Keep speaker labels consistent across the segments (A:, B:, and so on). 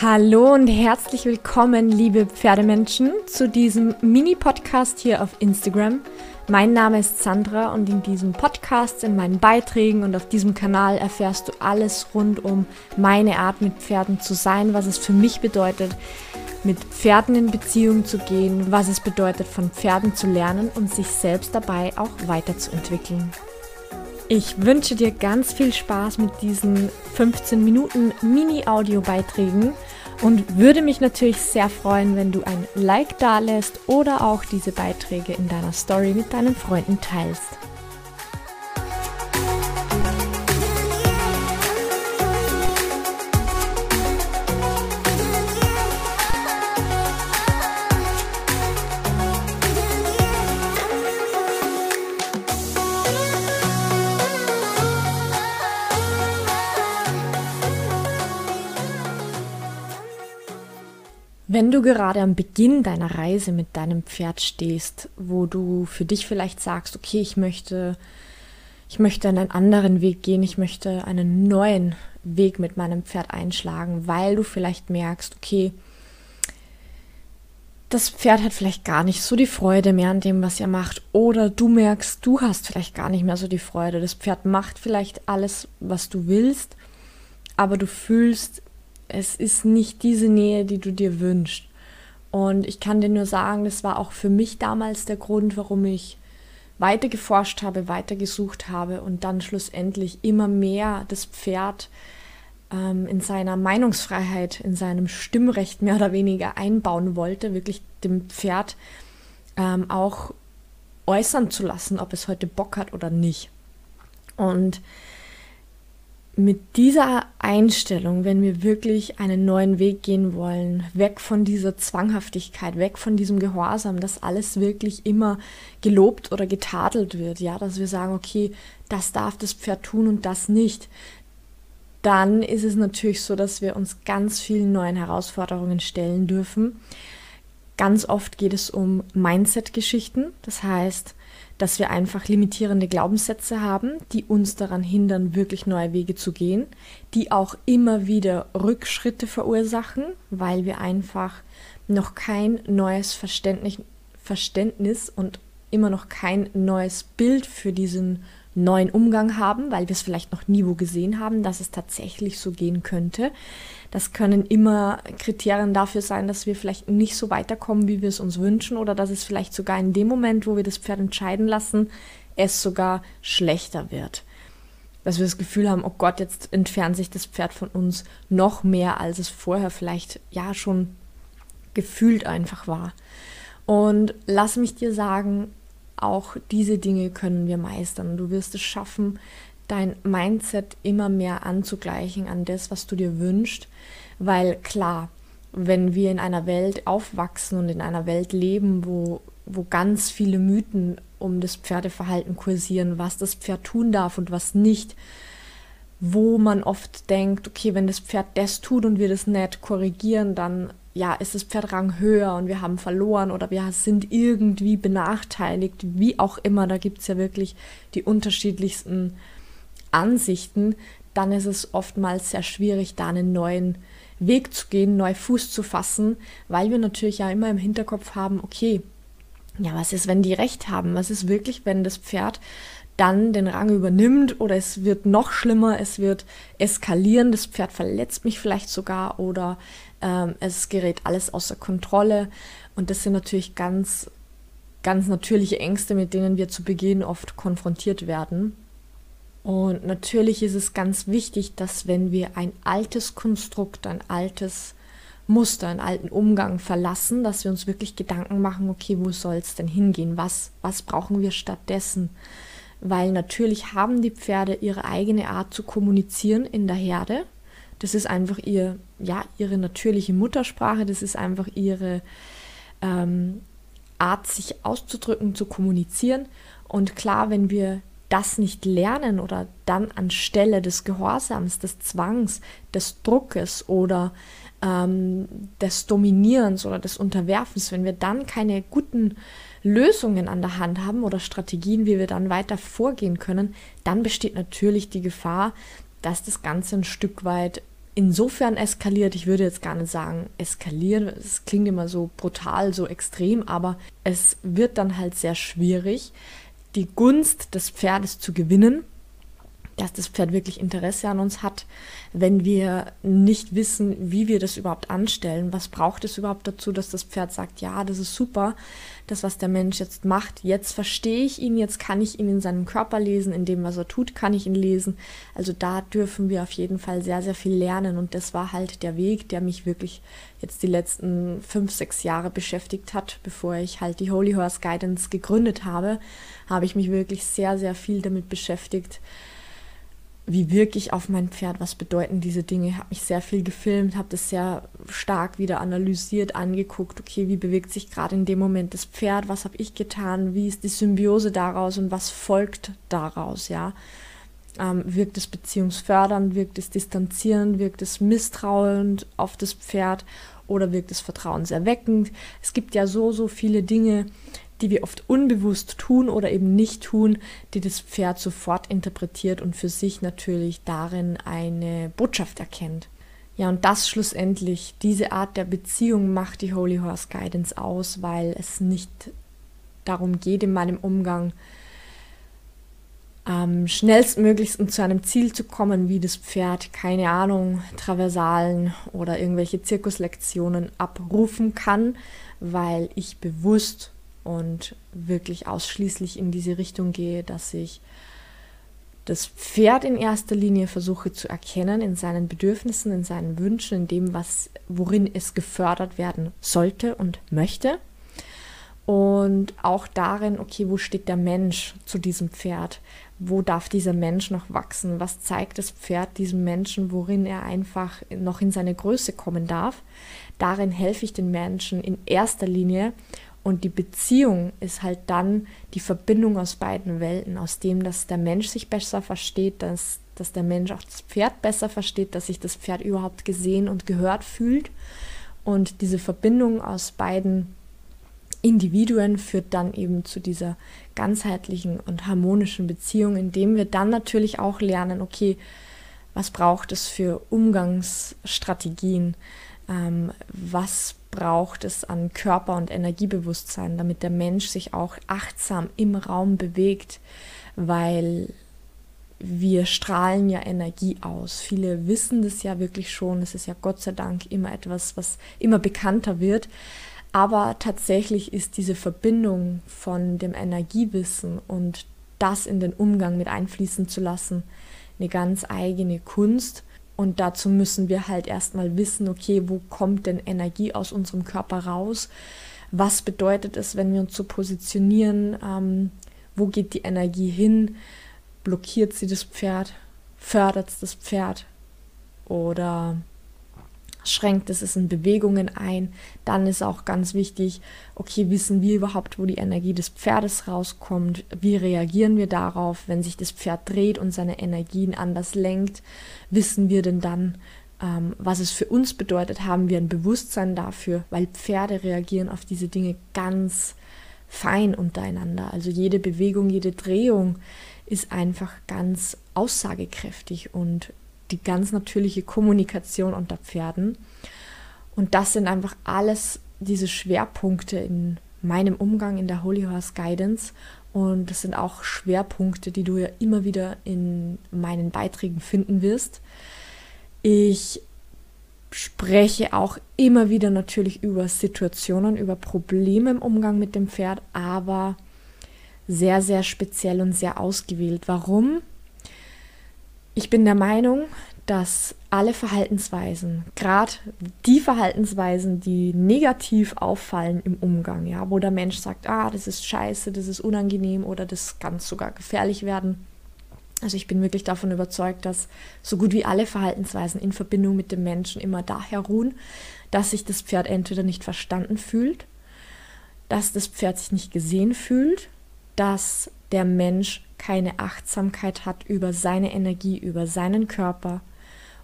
A: Hallo und herzlich willkommen, liebe Pferdemenschen, zu diesem Mini-Podcast hier auf Instagram. Mein Name ist Sandra und in diesem Podcast, in meinen Beiträgen und auf diesem Kanal erfährst du alles rund um meine Art mit Pferden zu sein, was es für mich bedeutet, mit Pferden in Beziehung zu gehen, was es bedeutet, von Pferden zu lernen und sich selbst dabei auch weiterzuentwickeln. Ich wünsche dir ganz viel Spaß mit diesen 15 Minuten Mini-Audio-Beiträgen und würde mich natürlich sehr freuen, wenn du ein Like da lässt oder auch diese Beiträge in deiner Story mit deinen Freunden teilst. Wenn du gerade am Beginn deiner Reise mit deinem Pferd stehst, wo du für dich vielleicht sagst, okay, ich möchte, ich möchte einen anderen Weg gehen, ich möchte einen neuen Weg mit meinem Pferd einschlagen, weil du vielleicht merkst, okay, das Pferd hat vielleicht gar nicht so die Freude mehr an dem, was er macht. Oder du merkst, du hast vielleicht gar nicht mehr so die Freude. Das Pferd macht vielleicht alles, was du willst, aber du fühlst, es ist nicht diese Nähe, die du dir wünschst. Und ich kann dir nur sagen, das war auch für mich damals der Grund, warum ich weiter geforscht habe, weiter gesucht habe und dann schlussendlich immer mehr das Pferd ähm, in seiner Meinungsfreiheit, in seinem Stimmrecht mehr oder weniger einbauen wollte, wirklich dem Pferd ähm, auch äußern zu lassen, ob es heute Bock hat oder nicht. Und mit dieser Einstellung, wenn wir wirklich einen neuen Weg gehen wollen, weg von dieser Zwanghaftigkeit, weg von diesem Gehorsam, dass alles wirklich immer gelobt oder getadelt wird, ja, dass wir sagen, okay, das darf das Pferd tun und das nicht, dann ist es natürlich so, dass wir uns ganz vielen neuen Herausforderungen stellen dürfen. Ganz oft geht es um Mindset-Geschichten, das heißt, dass wir einfach limitierende Glaubenssätze haben, die uns daran hindern, wirklich neue Wege zu gehen, die auch immer wieder Rückschritte verursachen, weil wir einfach noch kein neues Verständnis, Verständnis und immer noch kein neues Bild für diesen neuen Umgang haben, weil wir es vielleicht noch nie wo gesehen haben, dass es tatsächlich so gehen könnte. Das können immer Kriterien dafür sein, dass wir vielleicht nicht so weiterkommen, wie wir es uns wünschen oder dass es vielleicht sogar in dem Moment, wo wir das Pferd entscheiden lassen, es sogar schlechter wird. Dass wir das Gefühl haben, oh Gott, jetzt entfernt sich das Pferd von uns noch mehr, als es vorher vielleicht ja schon gefühlt einfach war. Und lass mich dir sagen, auch diese Dinge können wir meistern. Du wirst es schaffen, dein Mindset immer mehr anzugleichen an das, was du dir wünschst. Weil klar, wenn wir in einer Welt aufwachsen und in einer Welt leben, wo, wo ganz viele Mythen um das Pferdeverhalten kursieren, was das Pferd tun darf und was nicht, wo man oft denkt, okay, wenn das Pferd das tut und wir das nicht korrigieren, dann ja, ist das Pferd Rang höher und wir haben verloren oder wir sind irgendwie benachteiligt, wie auch immer, da gibt es ja wirklich die unterschiedlichsten Ansichten, dann ist es oftmals sehr schwierig, da einen neuen Weg zu gehen, neu Fuß zu fassen, weil wir natürlich ja immer im Hinterkopf haben, okay, ja, was ist, wenn die recht haben? Was ist wirklich, wenn das Pferd dann den Rang übernimmt oder es wird noch schlimmer, es wird eskalieren, das Pferd verletzt mich vielleicht sogar oder ähm, es gerät alles außer Kontrolle und das sind natürlich ganz, ganz natürliche Ängste, mit denen wir zu Beginn oft konfrontiert werden. Und natürlich ist es ganz wichtig, dass wenn wir ein altes Konstrukt, ein altes Muster, einen alten Umgang verlassen, dass wir uns wirklich Gedanken machen, okay, wo soll es denn hingehen? Was, was brauchen wir stattdessen? weil natürlich haben die Pferde ihre eigene Art zu kommunizieren in der Herde. Das ist einfach ihr, ja, ihre natürliche Muttersprache, das ist einfach ihre ähm, Art, sich auszudrücken, zu kommunizieren. Und klar, wenn wir das nicht lernen oder dann anstelle des Gehorsams, des Zwangs, des Druckes oder ähm, des Dominierens oder des Unterwerfens, wenn wir dann keine guten Lösungen an der Hand haben oder Strategien, wie wir dann weiter vorgehen können, dann besteht natürlich die Gefahr, dass das Ganze ein Stück weit insofern eskaliert, ich würde jetzt gar nicht sagen eskalieren, es klingt immer so brutal, so extrem, aber es wird dann halt sehr schwierig, die Gunst des Pferdes zu gewinnen, dass das Pferd wirklich Interesse an uns hat, wenn wir nicht wissen, wie wir das überhaupt anstellen. Was braucht es überhaupt dazu, dass das Pferd sagt, ja, das ist super, das, was der Mensch jetzt macht, jetzt verstehe ich ihn, jetzt kann ich ihn in seinem Körper lesen, in dem, was er tut, kann ich ihn lesen. Also da dürfen wir auf jeden Fall sehr, sehr viel lernen. Und das war halt der Weg, der mich wirklich jetzt die letzten fünf, sechs Jahre beschäftigt hat, bevor ich halt die Holy Horse Guidance gegründet habe, habe ich mich wirklich sehr, sehr viel damit beschäftigt, wie wirklich auf mein Pferd, was bedeuten diese Dinge. Ich habe mich sehr viel gefilmt, habe das sehr stark wieder analysiert, angeguckt, okay, wie bewegt sich gerade in dem Moment das Pferd, was habe ich getan, wie ist die Symbiose daraus und was folgt daraus, ja. Ähm, wirkt es beziehungsfördernd, wirkt es distanzierend, wirkt es misstrauend auf das Pferd oder wirkt es vertrauenserweckend. Es gibt ja so, so viele Dinge, die wir oft unbewusst tun oder eben nicht tun, die das Pferd sofort interpretiert und für sich natürlich darin eine Botschaft erkennt. Ja, und das schlussendlich, diese Art der Beziehung macht die Holy Horse Guidance aus, weil es nicht darum geht, in meinem Umgang am schnellstmöglichsten zu einem Ziel zu kommen, wie das Pferd, keine Ahnung, Traversalen oder irgendwelche Zirkuslektionen abrufen kann, weil ich bewusst und wirklich ausschließlich in diese Richtung gehe, dass ich das Pferd in erster Linie versuche zu erkennen in seinen Bedürfnissen, in seinen Wünschen, in dem, was, worin es gefördert werden sollte und möchte. Und auch darin, okay, wo steht der Mensch zu diesem Pferd? Wo darf dieser Mensch noch wachsen? Was zeigt das Pferd diesem Menschen, worin er einfach noch in seine Größe kommen darf? Darin helfe ich den Menschen in erster Linie und die Beziehung ist halt dann die Verbindung aus beiden Welten, aus dem, dass der Mensch sich besser versteht, dass, dass der Mensch auch das Pferd besser versteht, dass sich das Pferd überhaupt gesehen und gehört fühlt. Und diese Verbindung aus beiden Individuen führt dann eben zu dieser ganzheitlichen und harmonischen Beziehung, indem wir dann natürlich auch lernen, okay, was braucht es für Umgangsstrategien, ähm, was braucht es an Körper- und Energiebewusstsein, damit der Mensch sich auch achtsam im Raum bewegt, weil wir strahlen ja Energie aus. Viele wissen das ja wirklich schon. Es ist ja Gott sei Dank immer etwas, was immer bekannter wird. Aber tatsächlich ist diese Verbindung von dem Energiewissen und das in den Umgang mit einfließen zu lassen eine ganz eigene Kunst. Und dazu müssen wir halt erstmal wissen, okay, wo kommt denn Energie aus unserem Körper raus? Was bedeutet es, wenn wir uns so positionieren? Ähm, wo geht die Energie hin? Blockiert sie das Pferd? Fördert es das Pferd? Oder schränkt es es in Bewegungen ein. Dann ist auch ganz wichtig, okay, wissen wir überhaupt, wo die Energie des Pferdes rauskommt? Wie reagieren wir darauf, wenn sich das Pferd dreht und seine Energien anders lenkt? Wissen wir denn dann, ähm, was es für uns bedeutet? Haben wir ein Bewusstsein dafür? Weil Pferde reagieren auf diese Dinge ganz fein untereinander. Also jede Bewegung, jede Drehung ist einfach ganz aussagekräftig und die ganz natürliche Kommunikation unter Pferden. Und das sind einfach alles diese Schwerpunkte in meinem Umgang in der Holy Horse Guidance. Und das sind auch Schwerpunkte, die du ja immer wieder in meinen Beiträgen finden wirst. Ich spreche auch immer wieder natürlich über Situationen, über Probleme im Umgang mit dem Pferd, aber sehr, sehr speziell und sehr ausgewählt. Warum? Ich bin der Meinung, dass alle Verhaltensweisen, gerade die Verhaltensweisen, die negativ auffallen im Umgang, ja, wo der Mensch sagt, ah, das ist scheiße, das ist unangenehm oder das kann sogar gefährlich werden. Also ich bin wirklich davon überzeugt, dass so gut wie alle Verhaltensweisen in Verbindung mit dem Menschen immer daher ruhen, dass sich das Pferd entweder nicht verstanden fühlt, dass das Pferd sich nicht gesehen fühlt, dass der Mensch keine Achtsamkeit hat über seine Energie, über seinen Körper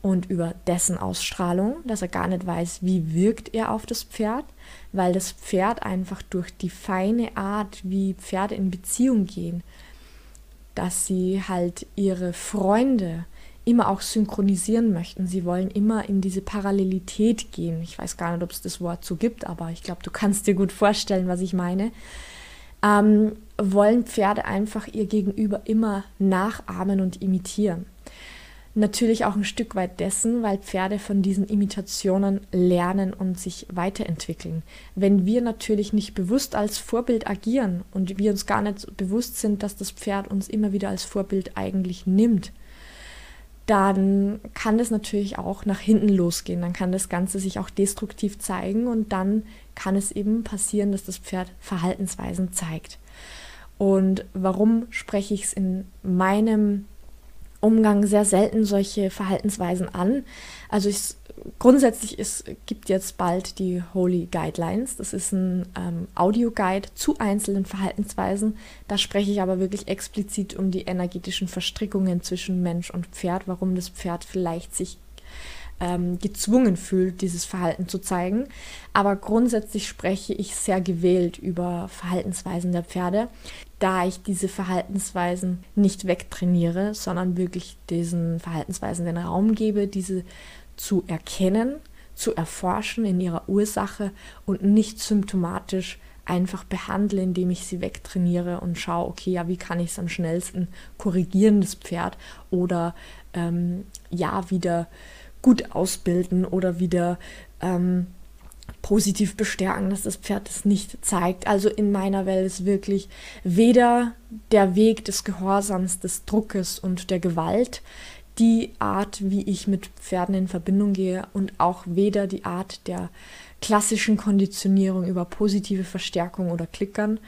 A: und über dessen Ausstrahlung, dass er gar nicht weiß, wie wirkt er auf das Pferd, weil das Pferd einfach durch die feine Art, wie Pferde in Beziehung gehen, dass sie halt ihre Freunde immer auch synchronisieren möchten. Sie wollen immer in diese Parallelität gehen. Ich weiß gar nicht, ob es das Wort so gibt, aber ich glaube, du kannst dir gut vorstellen, was ich meine. Ähm, wollen Pferde einfach ihr Gegenüber immer nachahmen und imitieren natürlich auch ein Stück weit dessen, weil Pferde von diesen Imitationen lernen und sich weiterentwickeln. Wenn wir natürlich nicht bewusst als Vorbild agieren und wir uns gar nicht bewusst sind, dass das Pferd uns immer wieder als Vorbild eigentlich nimmt, dann kann das natürlich auch nach hinten losgehen. Dann kann das Ganze sich auch destruktiv zeigen und dann kann es eben passieren, dass das Pferd Verhaltensweisen zeigt. Und warum spreche ich es in meinem Umgang sehr selten solche Verhaltensweisen an. Also ich, grundsätzlich es gibt jetzt bald die Holy Guidelines. Das ist ein ähm, Audioguide zu einzelnen Verhaltensweisen. Da spreche ich aber wirklich explizit um die energetischen Verstrickungen zwischen Mensch und Pferd, warum das Pferd vielleicht sich ähm, gezwungen fühlt, dieses Verhalten zu zeigen. Aber grundsätzlich spreche ich sehr gewählt über Verhaltensweisen der Pferde, da ich diese Verhaltensweisen nicht wegtrainiere, sondern wirklich diesen Verhaltensweisen den Raum gebe, diese zu erkennen, zu erforschen in ihrer Ursache und nicht symptomatisch einfach behandle, indem ich sie wegtrainiere und schaue, okay, ja, wie kann ich es am schnellsten korrigieren, das Pferd, oder ähm, ja, wieder gut ausbilden oder wieder ähm, positiv bestärken, dass das Pferd es nicht zeigt. Also in meiner Welt ist wirklich weder der Weg des Gehorsams, des Druckes und der Gewalt die Art, wie ich mit Pferden in Verbindung gehe und auch weder die Art der klassischen Konditionierung über positive Verstärkung oder Klickern,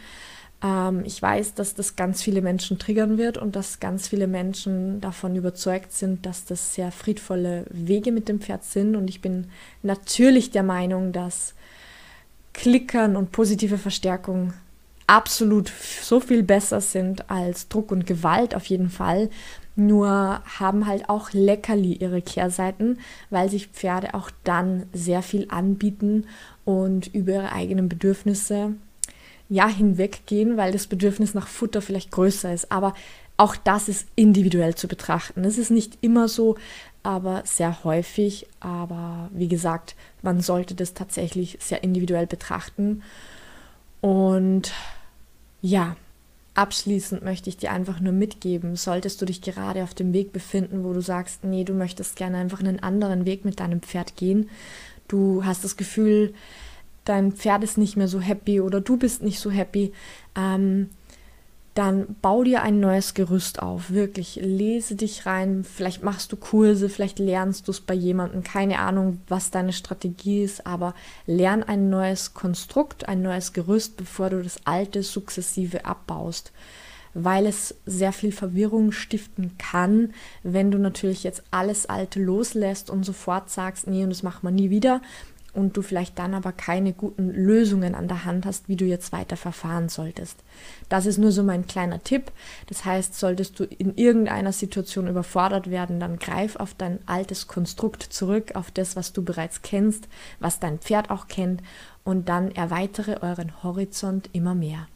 A: ähm, ich weiß, dass das ganz viele Menschen triggern wird und dass ganz viele Menschen davon überzeugt sind, dass das sehr friedvolle Wege mit dem Pferd sind. Und ich bin natürlich der Meinung, dass Klickern und positive Verstärkung absolut so viel besser sind als Druck und Gewalt auf jeden Fall. Nur haben halt auch Leckerli ihre Kehrseiten, weil sich Pferde auch dann sehr viel anbieten und über ihre eigenen Bedürfnisse ja hinweggehen, weil das Bedürfnis nach Futter vielleicht größer ist. Aber auch das ist individuell zu betrachten. Es ist nicht immer so, aber sehr häufig. Aber wie gesagt, man sollte das tatsächlich sehr individuell betrachten. Und ja, abschließend möchte ich dir einfach nur mitgeben, solltest du dich gerade auf dem Weg befinden, wo du sagst, nee, du möchtest gerne einfach einen anderen Weg mit deinem Pferd gehen. Du hast das Gefühl, dein Pferd ist nicht mehr so happy oder du bist nicht so happy, ähm, dann bau dir ein neues Gerüst auf. Wirklich, lese dich rein. Vielleicht machst du Kurse, vielleicht lernst du es bei jemandem. Keine Ahnung, was deine Strategie ist, aber lern ein neues Konstrukt, ein neues Gerüst, bevor du das alte sukzessive abbaust. Weil es sehr viel Verwirrung stiften kann, wenn du natürlich jetzt alles Alte loslässt und sofort sagst, nee, und das machen wir nie wieder, und du vielleicht dann aber keine guten Lösungen an der Hand hast, wie du jetzt weiter verfahren solltest. Das ist nur so mein kleiner Tipp. Das heißt, solltest du in irgendeiner Situation überfordert werden, dann greif auf dein altes Konstrukt zurück, auf das, was du bereits kennst, was dein Pferd auch kennt und dann erweitere euren Horizont immer mehr.